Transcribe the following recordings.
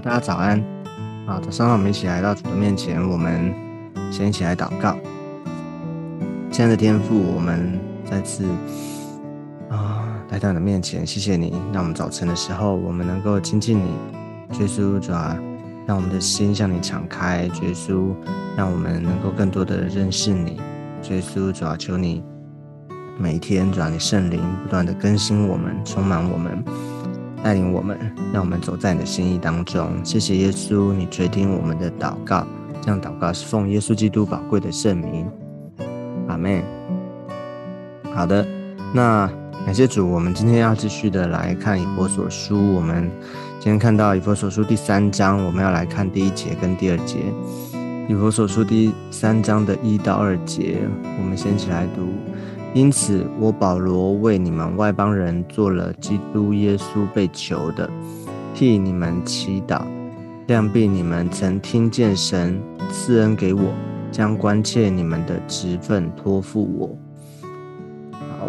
大家早安。好，早上好，我们一起来到主的面前，我们先一起来祷告。亲爱的天父，我们再次啊来到你的面前，谢谢你，让我们早晨的时候我们能够亲近你，耶稣主啊，让我们的心向你敞开，耶稣，让我们能够更多的认识你，耶稣主啊，求你每一天主啊，你圣灵不断的更新我们，充满我们。带领我们，让我们走在你的心意当中。谢谢耶稣，你垂听我们的祷告。这样祷告是奉耶稣基督宝贵的圣名。阿门。好的，那感谢主，我们今天要继续的来看以佛所书。我们今天看到以佛所书第三章，我们要来看第一节跟第二节。以佛所书第三章的一到二节，我们先起来读。因此，我保罗为你们外邦人做了基督耶稣被囚的，替你们祈祷，量必你们曾听见神赐恩给我，将关切你们的职分托付我。好，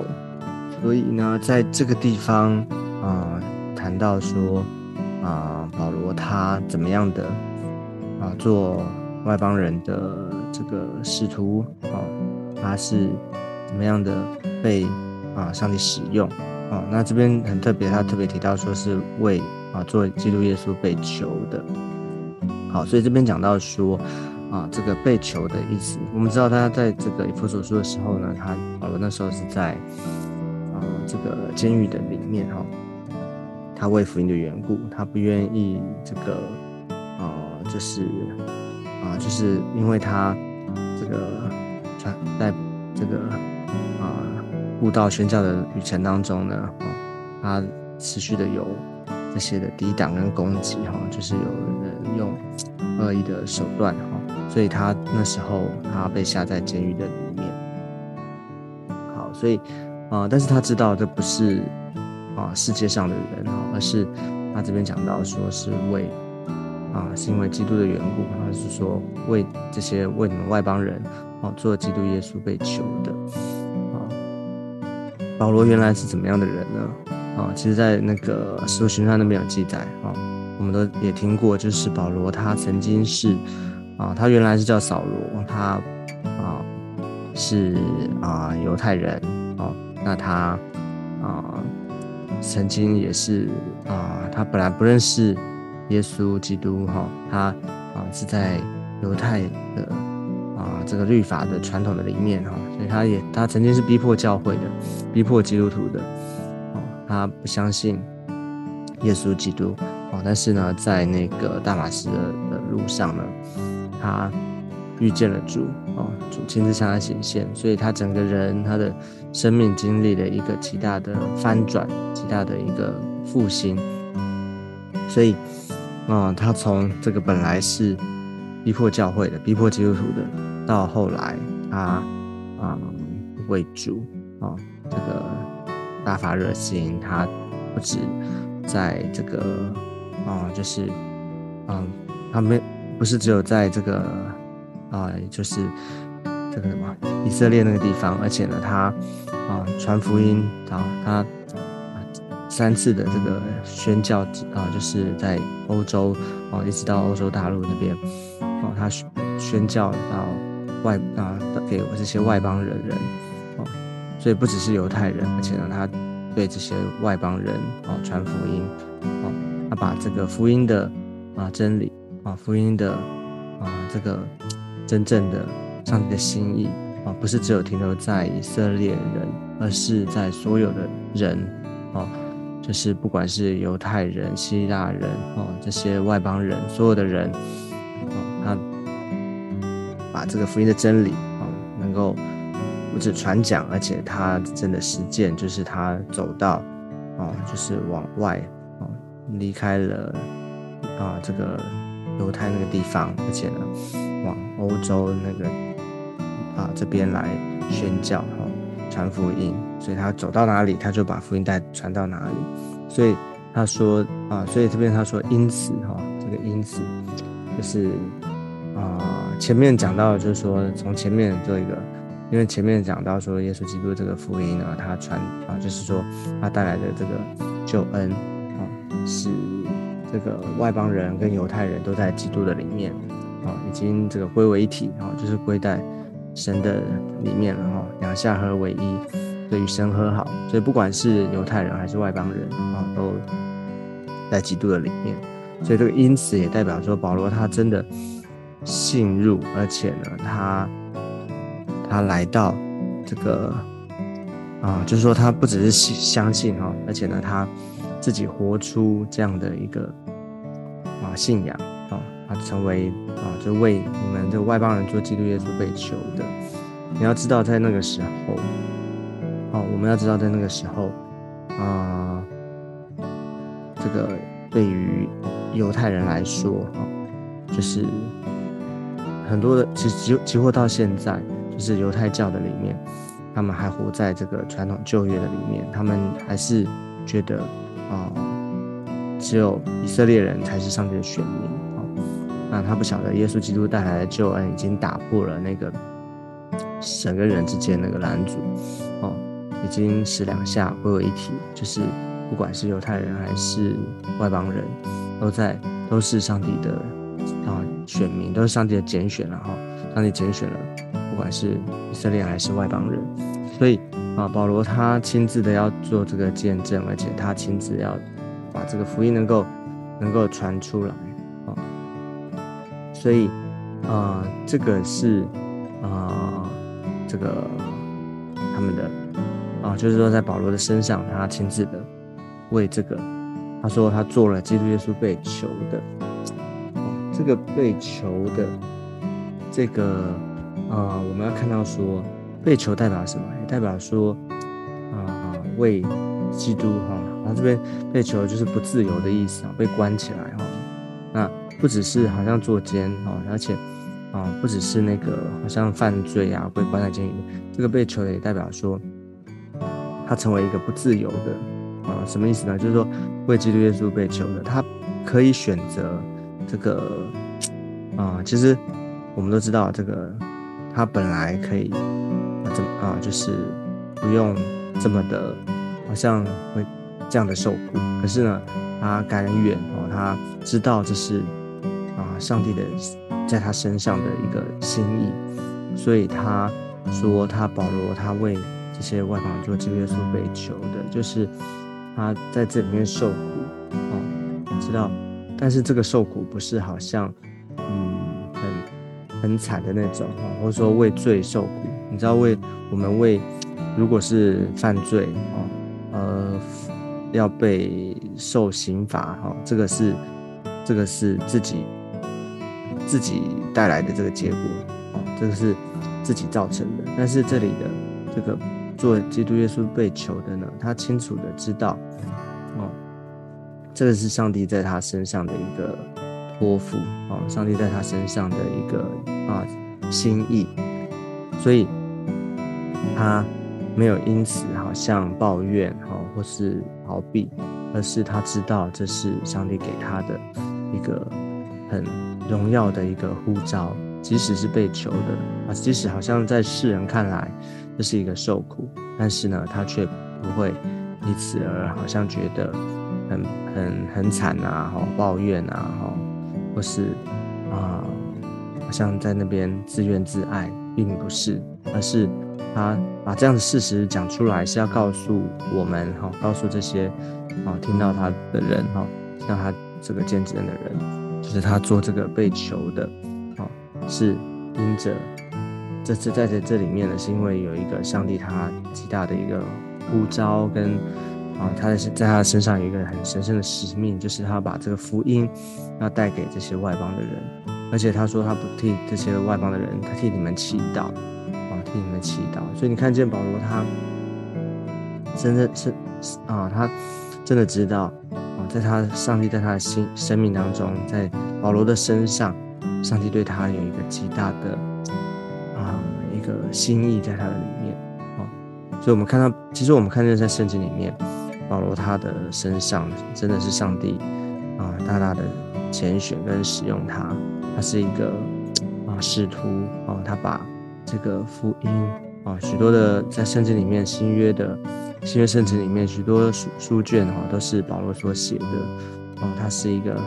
所以呢，在这个地方啊，谈到说啊，保罗他怎么样的啊，做外邦人的这个使徒啊，他是。怎么样的被啊上帝使用啊？那这边很特别，他特别提到说是为啊做基督耶稣被求的。好，所以这边讲到说啊这个被求的意思，我们知道他在这个以弗所书的时候呢，他保罗那时候是在啊这个监狱的里面哈，他为福音的缘故，他不愿意这个啊就是啊就是因为他这个传在这个。悟道宣教的旅程当中呢，啊，他持续的有这些的抵挡跟攻击，哈，就是有人用恶意的手段，哈，所以他那时候他被下在监狱的里面。好，所以啊，但是他知道这不是啊世界上的人，哈，而是他这边讲到说是为啊是因为基督的缘故，他是说为这些为你们外邦人，哦，做基督耶稣被囚的。保罗原来是怎么样的人呢？啊，其实，在那个《使徒行传》那边有记载啊，我们都也听过，就是保罗他曾经是啊，他原来是叫扫罗，他啊是啊犹太人哦，那他啊曾经也是啊，他本来不认识耶稣基督哈，他啊是在犹太的。这个律法的传统的里面哈，所以他也他曾经是逼迫教会的，逼迫基督徒的，哦，他不相信耶稣基督，哦，但是呢，在那个大马士的的路上呢，他遇见了主，哦，主亲自向他显现，所以他整个人他的生命经历了一个极大的翻转，极大的一个复兴，所以啊，他从这个本来是逼迫教会的，逼迫基督徒的。到后来，他啊为主啊这个大发热心，他不止在这个啊就是嗯他没不是只有在这个啊就是这个什么以色列那个地方，而且呢他啊传福音啊他三次的这个宣教啊就是在欧洲啊一直到欧洲大陆那边哦他宣教到。外啊，给这些外邦人人哦，所以不只是犹太人，而且呢，他对这些外邦人哦传福音哦，他把这个福音的啊真理啊福音的啊这个真正的上帝的心意啊，不是只有停留在以色列人，而是在所有的人哦，就是不管是犹太人、希腊人哦，这些外邦人，所有的人，把这个福音的真理啊，能够不止传讲，而且他真的实践，就是他走到啊，就是往外啊，离开了啊这个犹太那个地方，而且呢，往欧洲那个啊这边来宣教哈，传福音。所以他走到哪里，他就把福音带传到哪里。所以他说啊，所以这边他说因此哈，这个因此就是啊。前面讲到就是说，从前面做一个，因为前面讲到说，耶稣基督这个福音呢，他传啊，就是说他带来的这个救恩啊，是这个外邦人跟犹太人都在基督的里面啊，已经这个归为一体啊，就是归在神的里面了哈，两下合为一，对与神和好，所以不管是犹太人还是外邦人啊，都在基督的里面，所以这个因此也代表说保罗他真的信入，而且呢，他他来到这个。啊，就是说他不只是相信哈，而且呢，他自己活出这样的一个啊信仰啊，他成为啊，就为你们这外邦人做基督耶稣被求的。你要知道，在那个时候，哦，我们要知道，在那个时候啊，这个对于犹太人来说，哈，就是很多的，其实几几乎到现在，就是犹太教的里面。他们还活在这个传统旧约的里面，他们还是觉得啊，只有以色列人才是上帝的选民啊。那他不晓得耶稣基督带来的救恩已经打破了那个神跟人之间那个拦阻哦，已经使两下归为一体，就是不管是犹太人还是外邦人，都在都是上帝的啊选民，都是上帝的拣选了哈，上帝拣选了。不管是以色列还是外邦人，所以啊，保罗他亲自的要做这个见证，而且他亲自要把这个福音能够能够传出来啊，所以啊，这个是啊，这个他们的啊，就是说在保罗的身上，他亲自的为这个，他说他做了基督耶稣被求的，这个被囚的这个。啊，我们要看到说被囚代表什么？也代表说啊，为基督哈。然后这边被囚就是不自由的意思啊，被关起来哈。那不只是好像坐监啊，而且啊，不只是那个好像犯罪啊，被关在监狱。这个被囚的也代表说他成为一个不自由的啊，什么意思呢？就是说为基督耶稣被囚的，他可以选择这个啊。其实我们都知道这个。他本来可以啊，怎啊，就是不用这么的，好像会这样的受苦。可是呢，他甘愿哦，他知道这是啊，上帝的在他身上的一个心意，所以他说他保罗他为这些外邦人做基督耶稣被求的，就是他在这里面受苦哦，知道，但是这个受苦不是好像。嗯很很惨的那种哈，或者说为罪受苦，你知道为我们为如果是犯罪哦，呃，要被受刑罚哈，这个是这个是自己自己带来的这个结果哦，这个是自己造成的。但是这里的这个做基督耶稣被囚的呢，他清楚的知道哦，这个是上帝在他身上的一个。托付啊，上帝在他身上的一个啊心意，所以他没有因此好像抱怨哈，或是逃避，而是他知道这是上帝给他的一个很荣耀的一个护照，即使是被囚的啊，即使好像在世人看来这是一个受苦，但是呢，他却不会因此而好像觉得很很惨啊，吼，抱怨啊，吼。或是啊，好像在那边自怨自艾，并不是，而是他把这样的事实讲出来，是要告诉我们哈，告诉这些啊听到他的人哈，像他这个见证的人，就是他做这个被求的啊，是因着这次在这这里面呢，是因为有一个上帝他极大的一个呼召跟。啊，他在在他的身上有一个很神圣的使命，就是他把这个福音要带给这些外邦的人，而且他说他不替这些外邦的人，他替你们祈祷，啊，替你们祈祷。所以你看见保罗他真的是啊，他真的知道啊，在他上帝在他的心生命当中，在保罗的身上，上帝对他有一个极大的啊一个心意在他的里面啊，所以我们看到，其实我们看见在圣经里面。保罗他的身上真的是上帝啊，大大的拣选跟使用他，他是一个啊使徒啊，他把这个福音啊，许多的在圣经里面新约的新约圣经里面许多书书卷哈，都是保罗所写的哦，他是一个很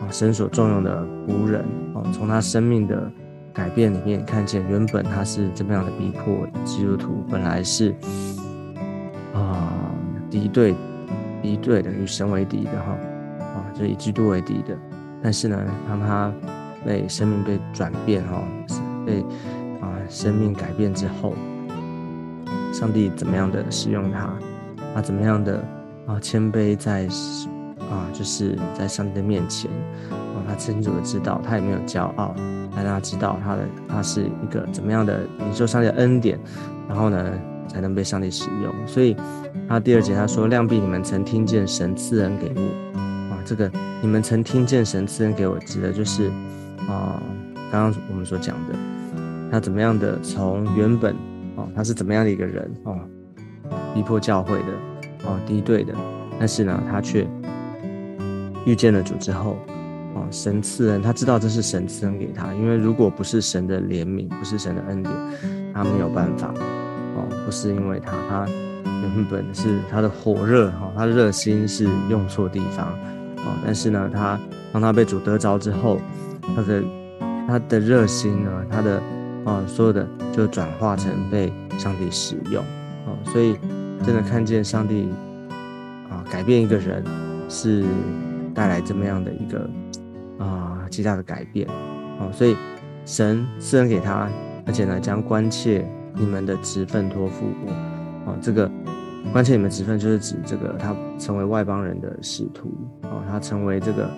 啊神所重用的仆人哦，从他生命的改变里面看见，原本他是这么样的逼迫基督徒，本来是敌对敌对的，与神为敌的哈啊，就以基督为敌的。但是呢，当他被生命被转变哈，被啊生命改变之后，上帝怎么样的使用他？他怎么样的啊谦卑在啊就是在上帝的面前啊，他清楚的知道他也没有骄傲，让他知道他的他是一个怎么样的领受上帝的恩典，然后呢才能被上帝使用。所以他第二节他说：“量必你们曾听见神赐恩给我啊，这个你们曾听见神赐恩给我，指的就是啊刚刚我们所讲的，他怎么样的从原本啊他是怎么样的一个人啊。”逼迫教会的，哦，敌对的，但是呢，他却遇见了主之后，哦，神赐恩，他知道这是神赐恩给他，因为如果不是神的怜悯，不是神的恩典，他没有办法，哦，不是因为他，他原本是他的火热，哈，他的热心是用错地方，哦，但是呢，他当他被主得着之后，他的他的热心呢，他的啊，所有的就转化成被上帝使用，哦，所以。真的看见上帝啊，改变一个人是带来这么样的一个啊极大的改变哦，所以神赐恩给他，而且呢将关切你们的职分托付我啊，这个关切你们职分就是指这个他成为外邦人的使徒哦，他成为这个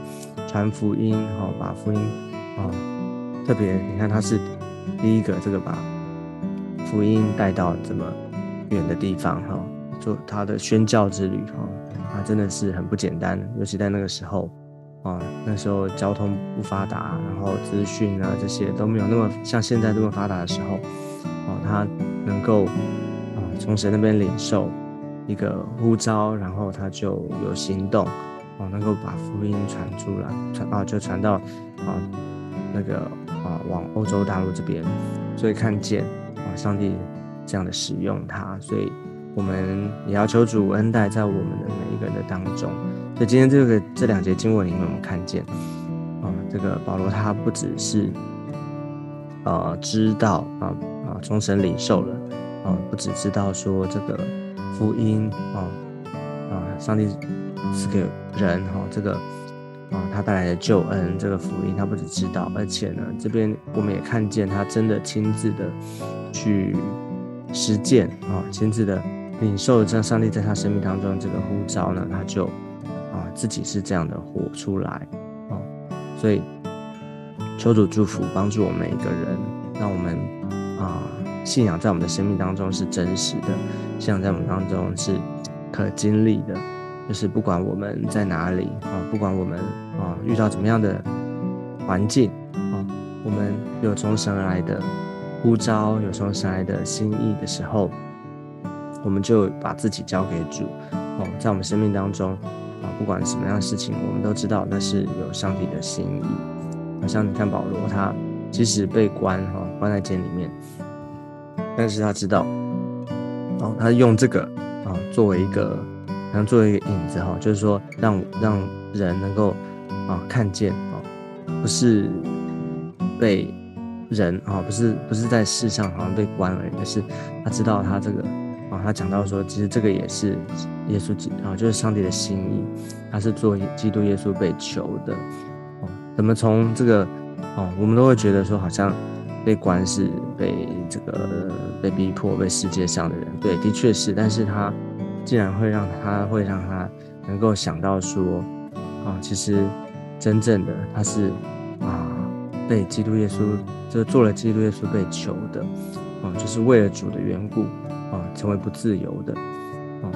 传福音哦，把福音啊特别你看他是第一个这个把福音带到这么。远的地方哈，做他的宣教之旅哈，啊，真的是很不简单，尤其在那个时候啊，那时候交通不发达，然后资讯啊这些都没有那么像现在这么发达的时候，他能够啊从神那边领受一个呼召，然后他就有行动，哦，能够把福音传出来，传啊就传到啊那个啊往欧洲大陆这边，所以看见啊上帝。这样的使用它，所以我们也要求主恩待在我们的每一个人的当中。所以今天这个这两节经文里面，我们看见啊，这个保罗他不只是呃知道啊终身领受了啊，不只知道说这个福音啊啊上帝是给人哈这个啊他带来的救恩这个福音，他不只知道，而且呢这边我们也看见他真的亲自的去。实践啊，亲自的领受这上帝在他生命当中这个呼召呢，他就啊自己是这样的活出来啊，所以求主祝福帮助我们每一个人，让我们啊信仰在我们的生命当中是真实的，信仰在我们当中是可经历的，就是不管我们在哪里啊，不管我们啊遇到怎么样的环境啊，我们有从神而来的。呼召有从神来的心意的时候，我们就把自己交给主哦，在我们生命当中啊，不管什么样的事情，我们都知道那是有上帝的心意。好像你看保罗，他即使被关哈，关在监里面，但是他知道，哦，他用这个啊作为一个，然后作为一个影子哈，就是说让让人能够啊看见啊，不是被。人啊，不是不是在世上好像被关而已，而是他知道他这个啊，他讲到说，其实这个也是耶稣基啊，就是上帝的心意，他是做基督耶稣被求的哦。怎么从这个哦，我们都会觉得说，好像被关是被这个被逼迫，被世界上的人对，的确是，但是他竟然会让他会让他能够想到说啊，其实真正的他是啊。被基督耶稣，就做了基督耶稣被囚的，啊，就是为了主的缘故，啊，成为不自由的，啊，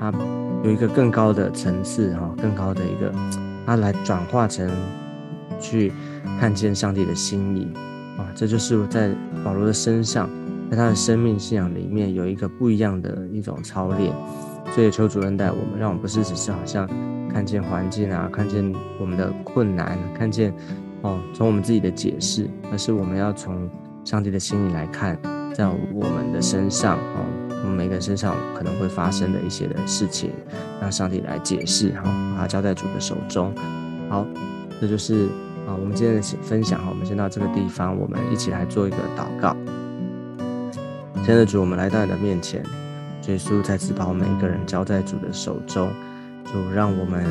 他有一个更高的层次，哈，更高的一个，他来转化成去看见上帝的心意，啊，这就是在保罗的身上，在他的生命信仰里面有一个不一样的一种操练，所以求主恩待我们，让我们不是只是好像看见环境啊，看见我们的困难，看见。哦，从我们自己的解释，而是我们要从上帝的心意来看，在我们的身上，哦，我们每个人身上可能会发生的一些的事情，让上帝来解释，哈，把它交在主的手中。好，这就是我们今天的分享哈，我们先到这个地方，我们一起来做一个祷告。亲爱的主，我们来到你的面前，耶稣再次把我们每一个人交在主的手中，主让我们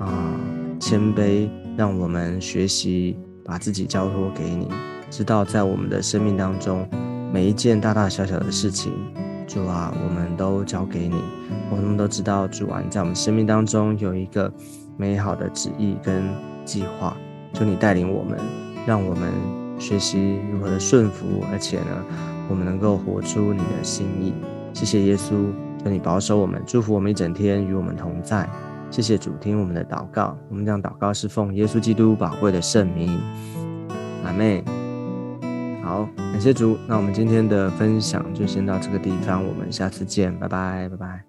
啊谦卑，让我们学习把自己交托给你，知道在我们的生命当中每一件大大小小的事情。主啊，我们都交给你。我们都知道，主啊，在我们生命当中有一个美好的旨意跟计划。求你带领我们，让我们学习如何的顺服，而且呢，我们能够活出你的心意。谢谢耶稣，求你保守我们，祝福我们一整天，与我们同在。谢谢主，听我们的祷告。我们将祷告是奉耶稣基督宝贵的圣名。阿妹。好，感谢主。那我们今天的分享就先到这个地方，我们下次见，拜拜，拜拜。